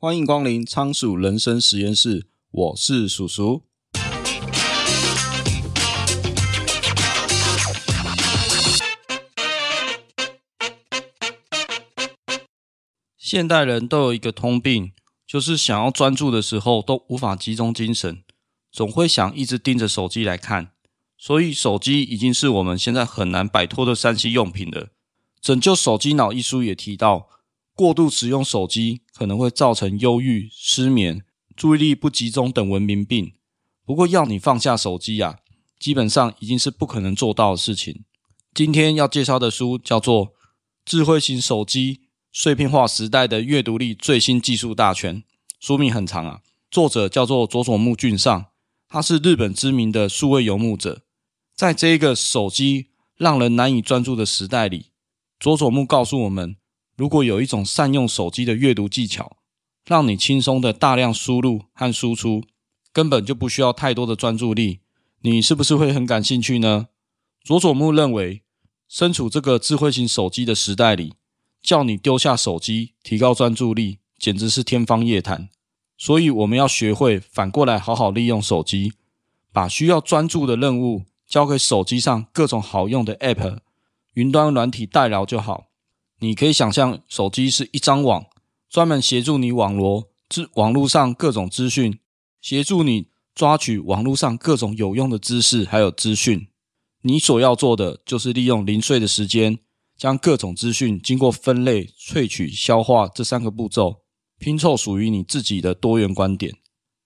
欢迎光临仓鼠人生实验室，我是鼠鼠。现代人都有一个通病，就是想要专注的时候都无法集中精神，总会想一直盯着手机来看。所以，手机已经是我们现在很难摆脱的三 C 用品了。拯救手机脑一书也提到，过度使用手机可能会造成忧郁、失眠、注意力不集中等文明病。不过，要你放下手机啊，基本上已经是不可能做到的事情。今天要介绍的书叫做《智慧型手机碎片化时代的阅读力最新技术大全》，书名很长啊，作者叫做佐佐木俊上，他是日本知名的数位游牧者。在这一个手机让人难以专注的时代里，佐佐木告诉我们：如果有一种善用手机的阅读技巧，让你轻松的大量输入和输出，根本就不需要太多的专注力，你是不是会很感兴趣呢？佐佐木认为，身处这个智慧型手机的时代里，叫你丢下手机，提高专注力，简直是天方夜谭。所以，我们要学会反过来好好利用手机，把需要专注的任务。交给手机上各种好用的 App、云端软体代劳就好。你可以想象，手机是一张网，专门协助你网罗资网络上各种资讯，协助你抓取网络上各种有用的知识还有资讯。你所要做的就是利用零碎的时间，将各种资讯经过分类、萃取、消化这三个步骤，拼凑属于你自己的多元观点。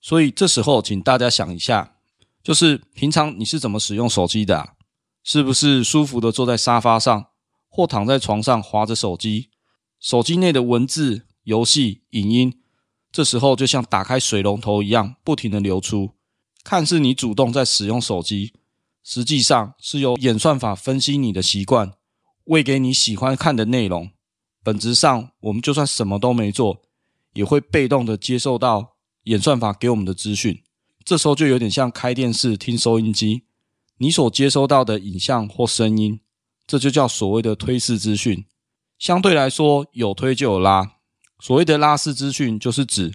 所以这时候，请大家想一下。就是平常你是怎么使用手机的啊？是不是舒服的坐在沙发上，或躺在床上滑着手机？手机内的文字、游戏、影音，这时候就像打开水龙头一样，不停的流出。看似你主动在使用手机，实际上是由演算法分析你的习惯，喂给你喜欢看的内容。本质上，我们就算什么都没做，也会被动的接受到演算法给我们的资讯。这时候就有点像开电视听收音机，你所接收到的影像或声音，这就叫所谓的推式资讯。相对来说，有推就有拉。所谓的拉式资讯，就是指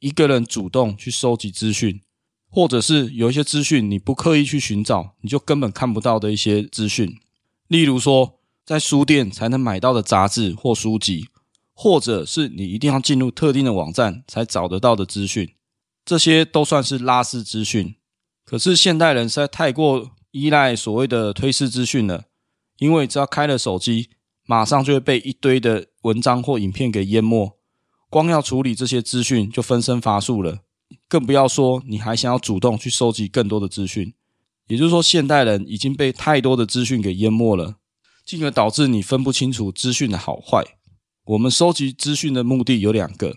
一个人主动去收集资讯，或者是有一些资讯你不刻意去寻找，你就根本看不到的一些资讯。例如说，在书店才能买到的杂志或书籍，或者是你一定要进入特定的网站才找得到的资讯。这些都算是拉式资讯，可是现代人实在太过依赖所谓的推式资讯了，因为只要开了手机，马上就会被一堆的文章或影片给淹没，光要处理这些资讯就分身乏术了，更不要说你还想要主动去收集更多的资讯。也就是说，现代人已经被太多的资讯给淹没了，进而导致你分不清楚资讯的好坏。我们收集资讯的目的有两个。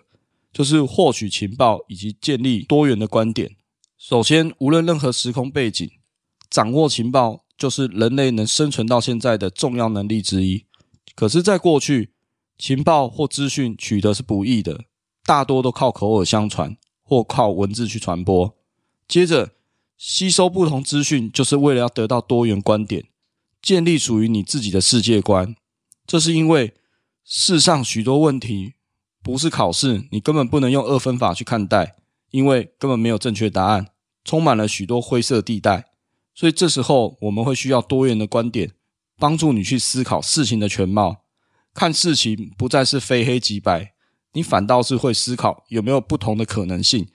就是获取情报以及建立多元的观点。首先，无论任何时空背景，掌握情报就是人类能生存到现在的重要能力之一。可是，在过去，情报或资讯取得是不易的，大多都靠口耳相传或靠文字去传播。接着，吸收不同资讯就是为了要得到多元观点，建立属于你自己的世界观。这是因为世上许多问题。不是考试，你根本不能用二分法去看待，因为根本没有正确答案，充满了许多灰色地带。所以这时候我们会需要多元的观点，帮助你去思考事情的全貌，看事情不再是非黑即白，你反倒是会思考有没有不同的可能性，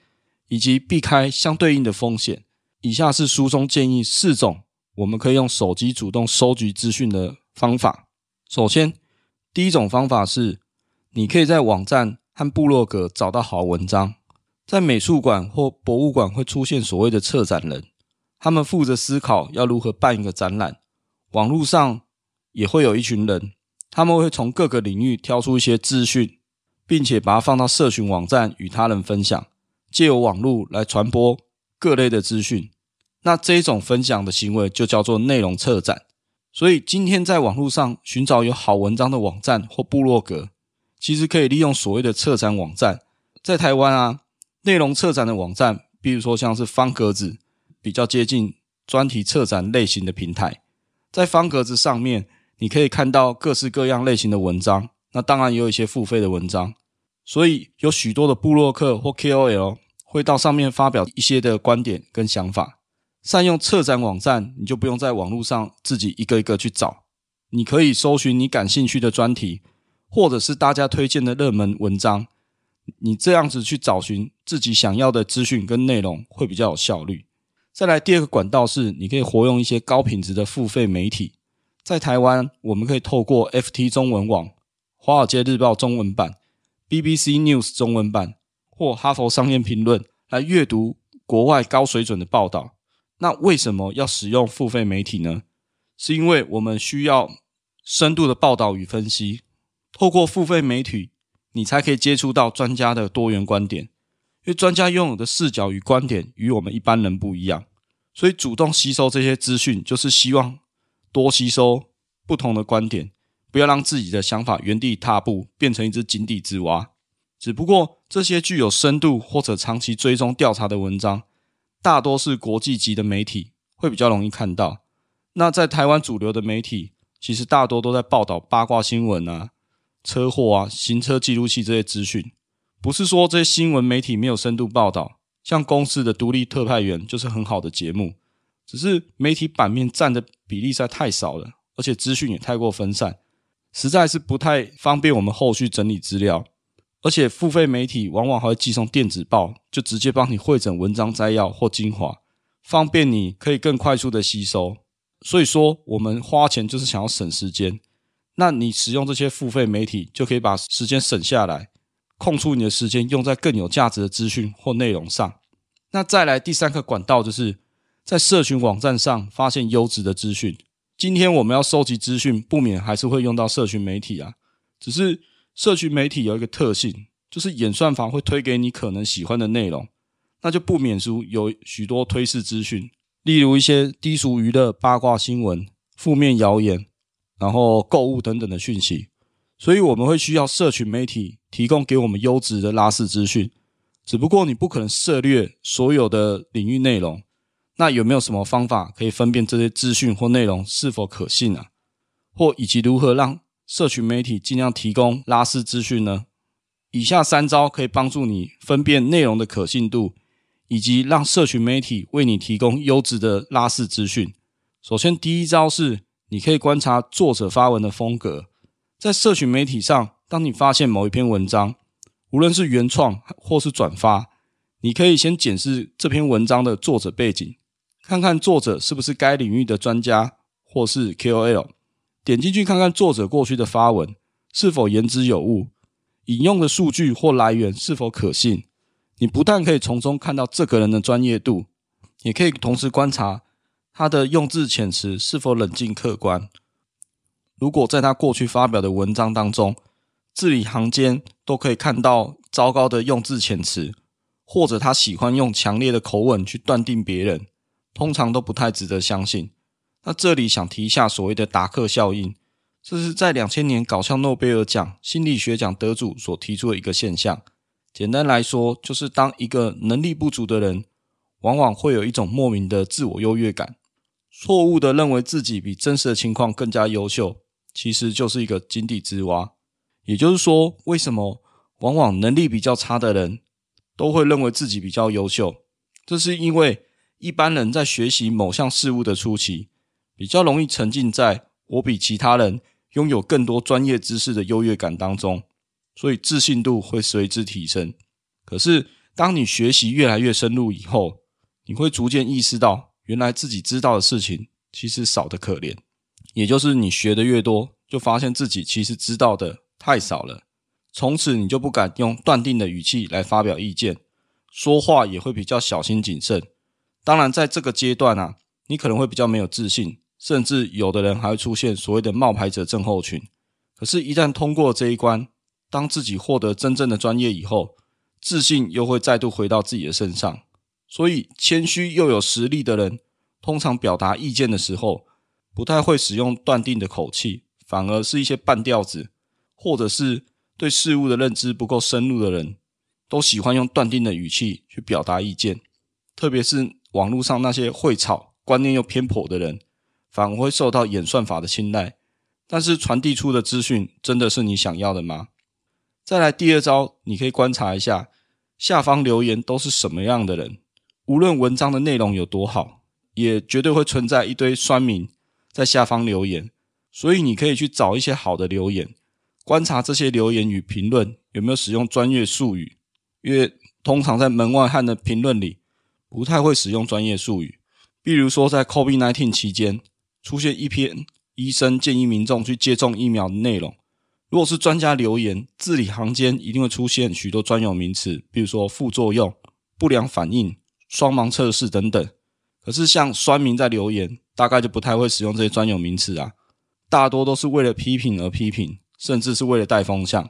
以及避开相对应的风险。以下是书中建议四种我们可以用手机主动收集资讯的方法。首先，第一种方法是。你可以在网站和部落格找到好文章，在美术馆或博物馆会出现所谓的策展人，他们负责思考要如何办一个展览。网络上也会有一群人，他们会从各个领域挑出一些资讯，并且把它放到社群网站与他人分享，借由网络来传播各类的资讯。那这一种分享的行为就叫做内容策展。所以今天在网络上寻找有好文章的网站或部落格。其实可以利用所谓的策展网站，在台湾啊，内容策展的网站，比如说像是方格子，比较接近专题策展类型的平台。在方格子上面，你可以看到各式各样类型的文章，那当然也有一些付费的文章。所以有许多的部落客或 KOL 会到上面发表一些的观点跟想法。善用策展网站，你就不用在网络上自己一个一个去找，你可以搜寻你感兴趣的专题，或者是大家推荐的热门文章，你这样子去找寻自己想要的资讯跟内容会比较有效率。再来第二个管道是，你可以活用一些高品质的付费媒体。在台湾，我们可以透过 FT 中文网、华尔街日报中文版、BBC News 中文版或哈佛商业评论来阅读国外高水准的报道。那为什么要使用付费媒体呢？是因为我们需要深度的报道与分析。透过付费媒体，你才可以接触到专家的多元观点。因为专家拥有的视角与观点与我们一般人不一样，所以主动吸收这些资讯，就是希望多吸收不同的观点，不要让自己的想法原地踏步，变成一只井底之蛙。只不过这些具有深度或者长期追踪调查的文章。大多是国际级的媒体会比较容易看到。那在台湾主流的媒体，其实大多都在报道八卦新闻啊、车祸啊、行车记录器这些资讯。不是说这些新闻媒体没有深度报道，像公司的独立特派员就是很好的节目，只是媒体版面占的比例实在太少了，而且资讯也太过分散，实在是不太方便我们后续整理资料。而且付费媒体往往还会寄送电子报，就直接帮你汇整文章摘要或精华，方便你可以更快速的吸收。所以说，我们花钱就是想要省时间。那你使用这些付费媒体，就可以把时间省下来，空出你的时间用在更有价值的资讯或内容上。那再来第三个管道，就是在社群网站上发现优质的资讯。今天我们要收集资讯，不免还是会用到社群媒体啊，只是。社群媒体有一个特性，就是演算法会推给你可能喜欢的内容，那就不免俗有许多推式资讯，例如一些低俗娱乐、八卦新闻、负面谣言，然后购物等等的讯息。所以我们会需要社群媒体提供给我们优质的拉式资讯。只不过你不可能涉猎所有的领域内容，那有没有什么方法可以分辨这些资讯或内容是否可信啊？或以及如何让社群媒体尽量提供拉式资讯呢？以下三招可以帮助你分辨内容的可信度，以及让社群媒体为你提供优质的拉式资讯。首先，第一招是你可以观察作者发文的风格。在社群媒体上，当你发现某一篇文章，无论是原创或是转发，你可以先检视这篇文章的作者背景，看看作者是不是该领域的专家或是 KOL。点进去看看作者过去的发文是否言之有物，引用的数据或来源是否可信。你不但可以从中看到这个人的专业度，也可以同时观察他的用字遣词是否冷静客观。如果在他过去发表的文章当中，字里行间都可以看到糟糕的用字遣词，或者他喜欢用强烈的口吻去断定别人，通常都不太值得相信。那这里想提一下所谓的达克效应，这是在两千年搞笑诺贝尔奖心理学奖得主所提出的一个现象。简单来说，就是当一个能力不足的人，往往会有一种莫名的自我优越感，错误的认为自己比真实的情况更加优秀，其实就是一个井底之蛙。也就是说，为什么往往能力比较差的人都会认为自己比较优秀？这是因为一般人在学习某项事物的初期，比较容易沉浸在我比其他人拥有更多专业知识的优越感当中，所以自信度会随之提升。可是，当你学习越来越深入以后，你会逐渐意识到，原来自己知道的事情其实少得可怜。也就是你学的越多，就发现自己其实知道的太少了。从此，你就不敢用断定的语气来发表意见，说话也会比较小心谨慎。当然，在这个阶段啊，你可能会比较没有自信。甚至有的人还会出现所谓的冒牌者症候群。可是，一旦通过这一关，当自己获得真正的专业以后，自信又会再度回到自己的身上。所以，谦虚又有实力的人，通常表达意见的时候，不太会使用断定的口气，反而是一些半吊子，或者是对事物的认知不够深入的人，都喜欢用断定的语气去表达意见。特别是网络上那些会吵、观念又偏颇的人。反而会受到演算法的青睐，但是传递出的资讯真的是你想要的吗？再来第二招，你可以观察一下下方留言都是什么样的人。无论文章的内容有多好，也绝对会存在一堆酸民在下方留言。所以你可以去找一些好的留言，观察这些留言与评论有没有使用专业术语，因为通常在门外汉的评论里不太会使用专业术语。比如说在 COVID-19 期间出现一篇医生建议民众去接种疫苗的内容，如果是专家留言，字里行间一定会出现许多专有名词，比如说副作用、不良反应、双盲测试等等。可是像酸民在留言，大概就不太会使用这些专有名词啊。大多都是为了批评而批评，甚至是为了带风向。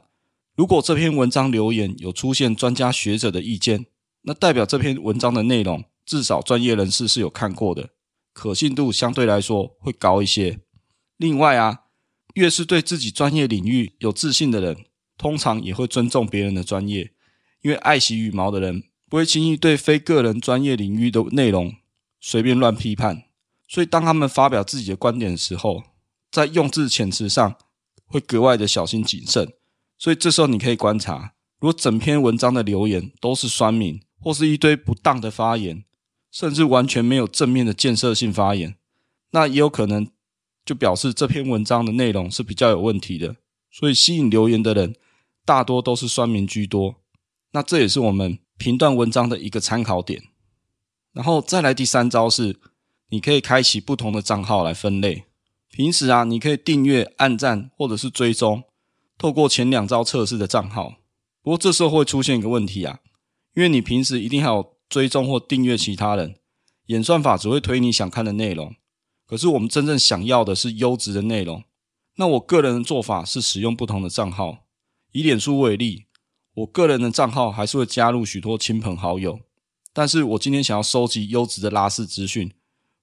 如果这篇文章留言有出现专家学者的意见，那代表这篇文章的内容至少专业人士是有看过的，可信度相对来说会高一些。另外啊，越是对自己专业领域有自信的人，通常也会尊重别人的专业，因为爱惜羽毛的人不会轻易对非个人专业领域的内容随便乱批判。所以当他们发表自己的观点的时候，在用字遣词上会格外的小心谨慎，所以这时候你可以观察，如果整篇文章的留言都是酸民，或是一堆不当的发言，甚至完全没有正面的建设性发言，那也有可能就表示这篇文章的内容是比较有问题的。所以吸引留言的人大多都是酸民居多，那这也是我们评断文章的一个参考点。然后再来第三招是，你可以开启不同的账号来分类。平时啊，你可以订阅、按赞或者是追踪，透过前两招测试的账号。不过这时候会出现一个问题啊，因为你平时一定还有追踪或订阅其他人，演算法只会推你想看的内容。可是我们真正想要的是优质的内容。那我个人的做法是使用不同的账号。以脸书为例，我个人的账号还是会加入许多亲朋好友，但是我今天想要收集优质的拉式资讯，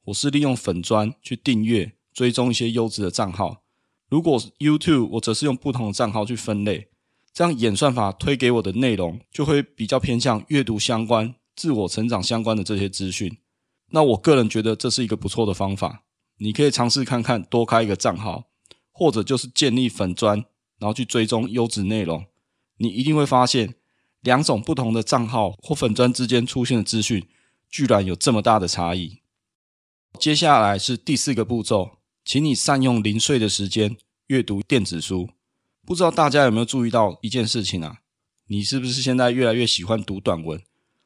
我是利用粉砖去订阅。追踪一些优质的账号。如果 YouTube，我则是用不同的账号去分类，这样演算法推给我的内容就会比较偏向阅读相关、自我成长相关的这些资讯。那我个人觉得这是一个不错的方法，你可以尝试看看，多开一个账号，或者就是建立粉砖，然后去追踪优质内容。你一定会发现，两种不同的账号或粉砖之间出现的资讯，居然有这么大的差异。接下来是第四个步骤。请你善用零碎的时间阅读电子书。不知道大家有没有注意到一件事情啊？你是不是现在越来越喜欢读短文？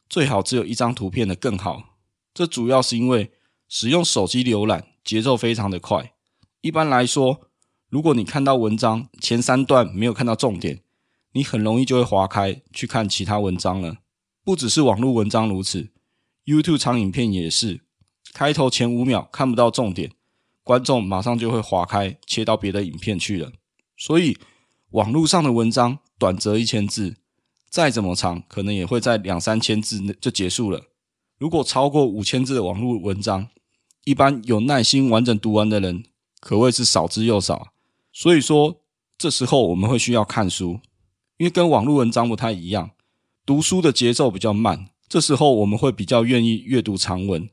最好只有一张图片的更好。这主要是因为使用手机浏览节奏非常的快。一般来说，如果你看到文章前三段没有看到重点，你很容易就会划开去看其他文章了。不只是网络文章如此，YouTube 长影片也是，开头前五秒看不到重点。观众马上就会划开，切到别的影片去了。所以，网络上的文章短则一千字，再怎么长，可能也会在两三千字内就结束了。如果超过五千字的网络文章，一般有耐心完整读完的人可谓是少之又少。所以说，这时候我们会需要看书，因为跟网络文章不太一样，读书的节奏比较慢。这时候我们会比较愿意阅读长文，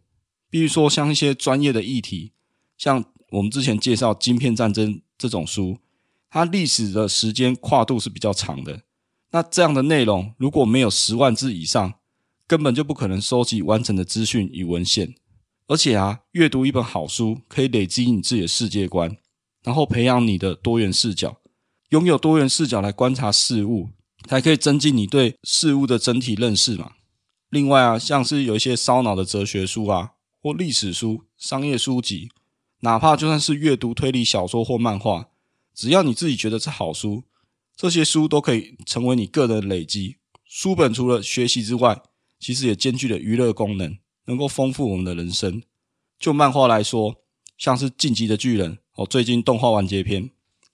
比如说像一些专业的议题。像我们之前介绍《晶片战争》这种书，它历史的时间跨度是比较长的。那这样的内容如果没有十万字以上，根本就不可能收集完整的资讯与文献。而且啊，阅读一本好书可以累积你自己的世界观，然后培养你的多元视角。拥有多元视角来观察事物，才可以增进你对事物的整体认识嘛。另外啊，像是有一些烧脑的哲学书啊，或历史书、商业书籍。哪怕就算是阅读推理小说或漫画，只要你自己觉得是好书，这些书都可以成为你个人的累积。书本除了学习之外，其实也兼具了娱乐功能，能够丰富我们的人生。就漫画来说，像是《进击的巨人》哦，最近动画完结篇，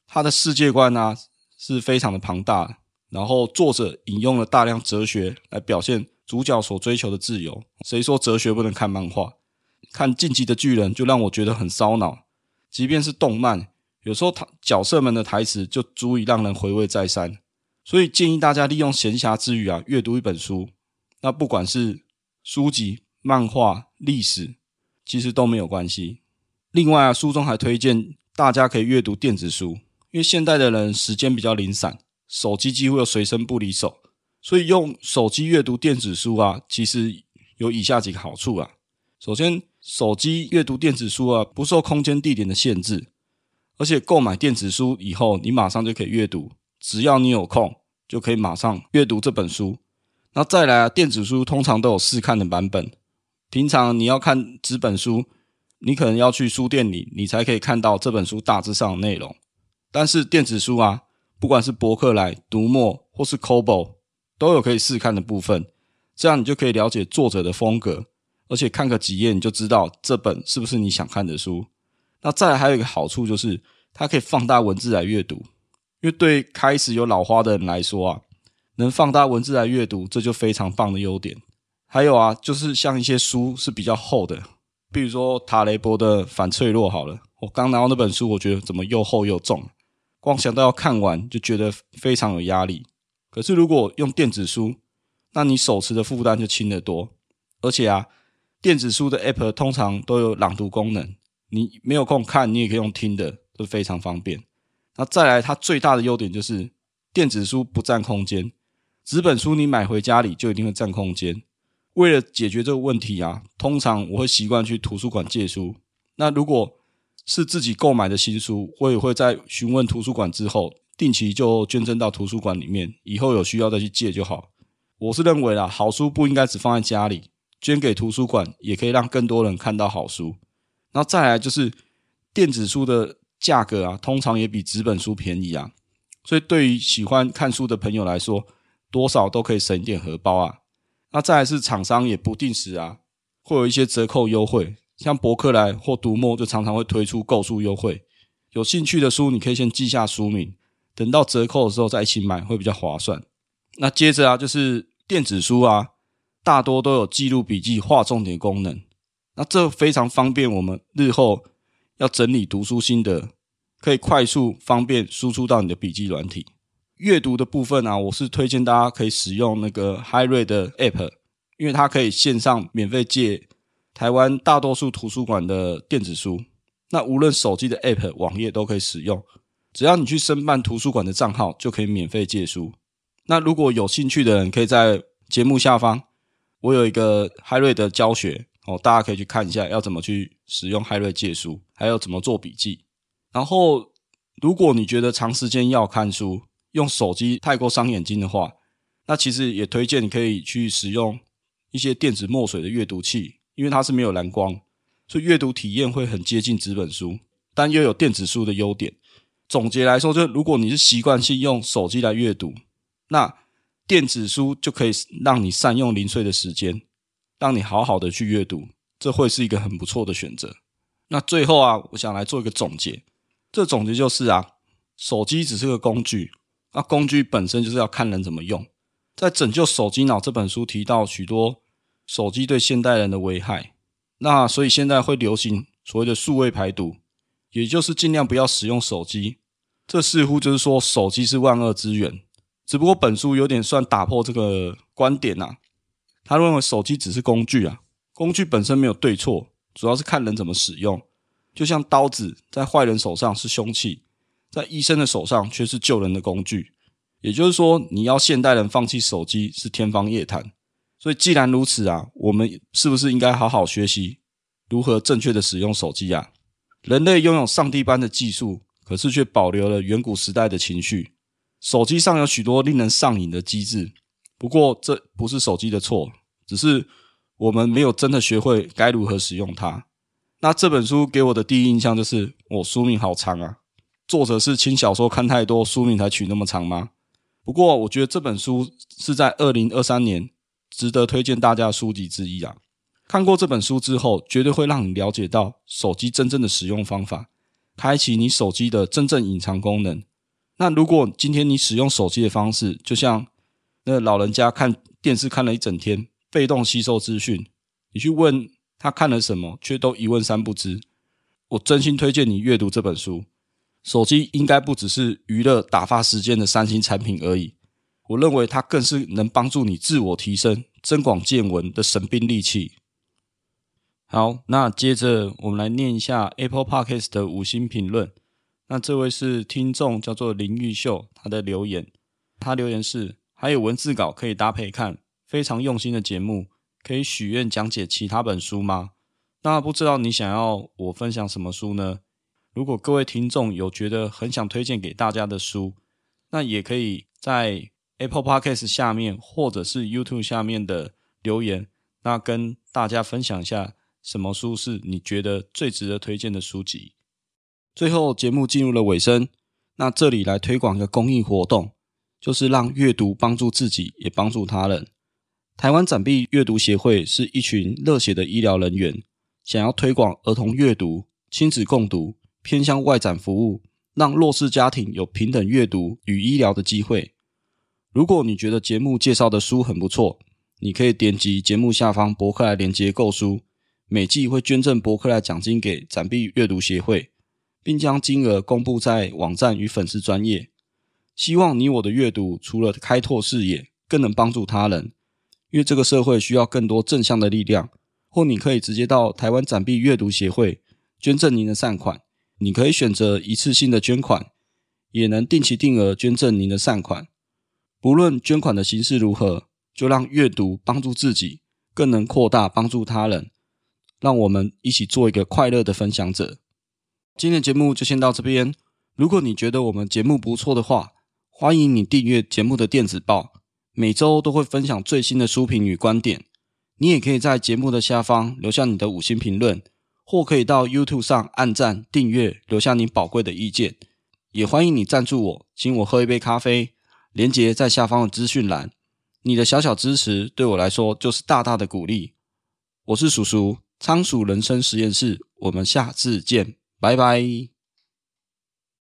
他的世界观啊是非常的庞大，然后作者引用了大量哲学来表现主角所追求的自由。谁说哲学不能看漫画？看《进击的巨人》就让我觉得很烧脑，即便是动漫，有时候他角色们的台词就足以让人回味再三。所以建议大家利用闲暇之余啊，阅读一本书。那不管是书籍、漫画、历史，其实都没有关系。另外啊，书中还推荐大家可以阅读电子书，因为现代的人时间比较零散，手机几乎又随身不离手，所以用手机阅读电子书啊，其实有以下几个好处啊。首先，手机阅读电子书啊，不受空间地点的限制，而且购买电子书以后，你马上就可以阅读，只要你有空，就可以马上阅读这本书。那再来啊，电子书通常都有试看的版本，平常你要看纸本书，你可能要去书店里，你才可以看到这本书大致上的内容。但是电子书啊，不管是博客来、读墨或是 Kobo，都有可以试看的部分，这样你就可以了解作者的风格。而且看个几页你就知道这本是不是你想看的书。那再来还有一个好处就是它可以放大文字来阅读，因为对开始有老花的人来说啊，能放大文字来阅读这就非常棒的优点。还有啊，就是像一些书是比较厚的，比如说塔雷伯的《反脆弱》好了，我刚拿到那本书，我觉得怎么又厚又重，光想到要看完就觉得非常有压力。可是如果用电子书，那你手持的负担就轻得多，而且啊。电子书的 App 通常都有朗读功能，你没有空看，你也可以用听的，都非常方便。那再来，它最大的优点就是电子书不占空间，纸本书你买回家里就一定会占空间。为了解决这个问题啊，通常我会习惯去图书馆借书。那如果是自己购买的新书，我也会在询问图书馆之后，定期就捐赠到图书馆里面，以后有需要再去借就好。我是认为啦，好书不应该只放在家里。捐给图书馆也可以让更多人看到好书。然后再来就是电子书的价格啊，通常也比纸本书便宜啊。所以对于喜欢看书的朋友来说，多少都可以省一点荷包啊。那再来是厂商也不定时啊，会有一些折扣优惠，像博客来或读墨就常常会推出购书优惠。有兴趣的书，你可以先记下书名，等到折扣的时候再一起买，会比较划算。那接着啊，就是电子书啊。大多都有记录笔记、画重点功能，那这非常方便我们日后要整理读书心得，可以快速方便输出到你的笔记软体。阅读的部分啊，我是推荐大家可以使用那个 HyRead 的 App，因为它可以线上免费借台湾大多数图书馆的电子书。那无论手机的 App、网页都可以使用，只要你去申办图书馆的账号，就可以免费借书。那如果有兴趣的人，可以在节目下方。我有一个 HyRead 的教学哦，大家可以去看一下，要怎么去使用 HyRead 借书，还有怎么做笔记。然后，如果你觉得长时间要看书，用手机太过伤眼睛的话，那其实也推荐你可以去使用一些电子墨水的阅读器，因为它是没有蓝光，所以阅读体验会很接近纸本书，但又有电子书的优点。总结来说，就如果你是习惯性用手机来阅读，那电子书就可以让你善用零碎的时间，让你好好的去阅读，这会是一个很不错的选择。那最后啊，我想来做一个总结。这总结就是啊，手机只是个工具，那工具本身就是要看人怎么用。在《拯救手机脑》这本书提到许多手机对现代人的危害，那所以现在会流行所谓的数位排毒，也就是尽量不要使用手机。这似乎就是说，手机是万恶之源。只不过本书有点算打破这个观点呐，他认为手机只是工具啊，工具本身没有对错，主要是看人怎么使用。就像刀子在坏人手上是凶器，在医生的手上却是救人的工具。也就是说，你要现代人放弃手机是天方夜谭。所以既然如此啊，我们是不是应该好好学习如何正确的使用手机啊？人类拥有上帝般的技术，可是却保留了远古时代的情绪。手机上有许多令人上瘾的机制，不过这不是手机的错，只是我们没有真的学会该如何使用它。那这本书给我的第一印象就是，我书名好长啊！作者是轻小说看太多，书名才取那么长吗？不过我觉得这本书是在二零二三年值得推荐大家的书籍之一啊！看过这本书之后，绝对会让你了解到手机真正的使用方法，开启你手机的真正隐藏功能。那如果今天你使用手机的方式，就像那老人家看电视看了一整天，被动吸收资讯，你去问他看了什么，却都一问三不知。我真心推荐你阅读这本书。手机应该不只是娱乐打发时间的三星产品而已，我认为它更是能帮助你自我提升、增广见闻的神兵利器。好，那接着我们来念一下 Apple Podcast 的五星评论。那这位是听众，叫做林玉秀，他的留言，他留言是：还有文字稿可以搭配看，非常用心的节目，可以许愿讲解其他本书吗？那不知道你想要我分享什么书呢？如果各位听众有觉得很想推荐给大家的书，那也可以在 Apple Podcast 下面或者是 YouTube 下面的留言，那跟大家分享一下什么书是你觉得最值得推荐的书籍。最后节目进入了尾声，那这里来推广一个公益活动，就是让阅读帮助自己，也帮助他人。台湾展臂阅读协会是一群热血的医疗人员，想要推广儿童阅读、亲子共读。偏向外展服务，让弱势家庭有平等阅读与医疗的机会。如果你觉得节目介绍的书很不错，你可以点击节目下方博客来连接购书，每季会捐赠博客来奖金给展臂阅读协会，并将金额公布在网站与粉丝专业。希望你我的阅读除了开拓视野，更能帮助他人，因为这个社会需要更多正向的力量。或你可以直接到台湾展臂阅读协会捐赠您的善款。你可以选择一次性的捐款，也能定期定额捐赠您的善款。不论捐款的形式如何，就让阅读帮助自己，更能扩大帮助他人。让我们一起做一个快乐的分享者。今天的节目就先到这边。如果你觉得我们节目不错的话，欢迎你订阅节目的电子报，每周都会分享最新的书评与观点。你也可以在节目的下方留下你的五星评论。或可以到 YouTube 上按赞、订阅，留下你宝贵的意见。也欢迎你赞助我，请我喝一杯咖啡。连接在下方的资讯栏。你的小小支持对我来说就是大大的鼓励。我是叔叔，仓鼠人生实验室。我们下次见，拜拜。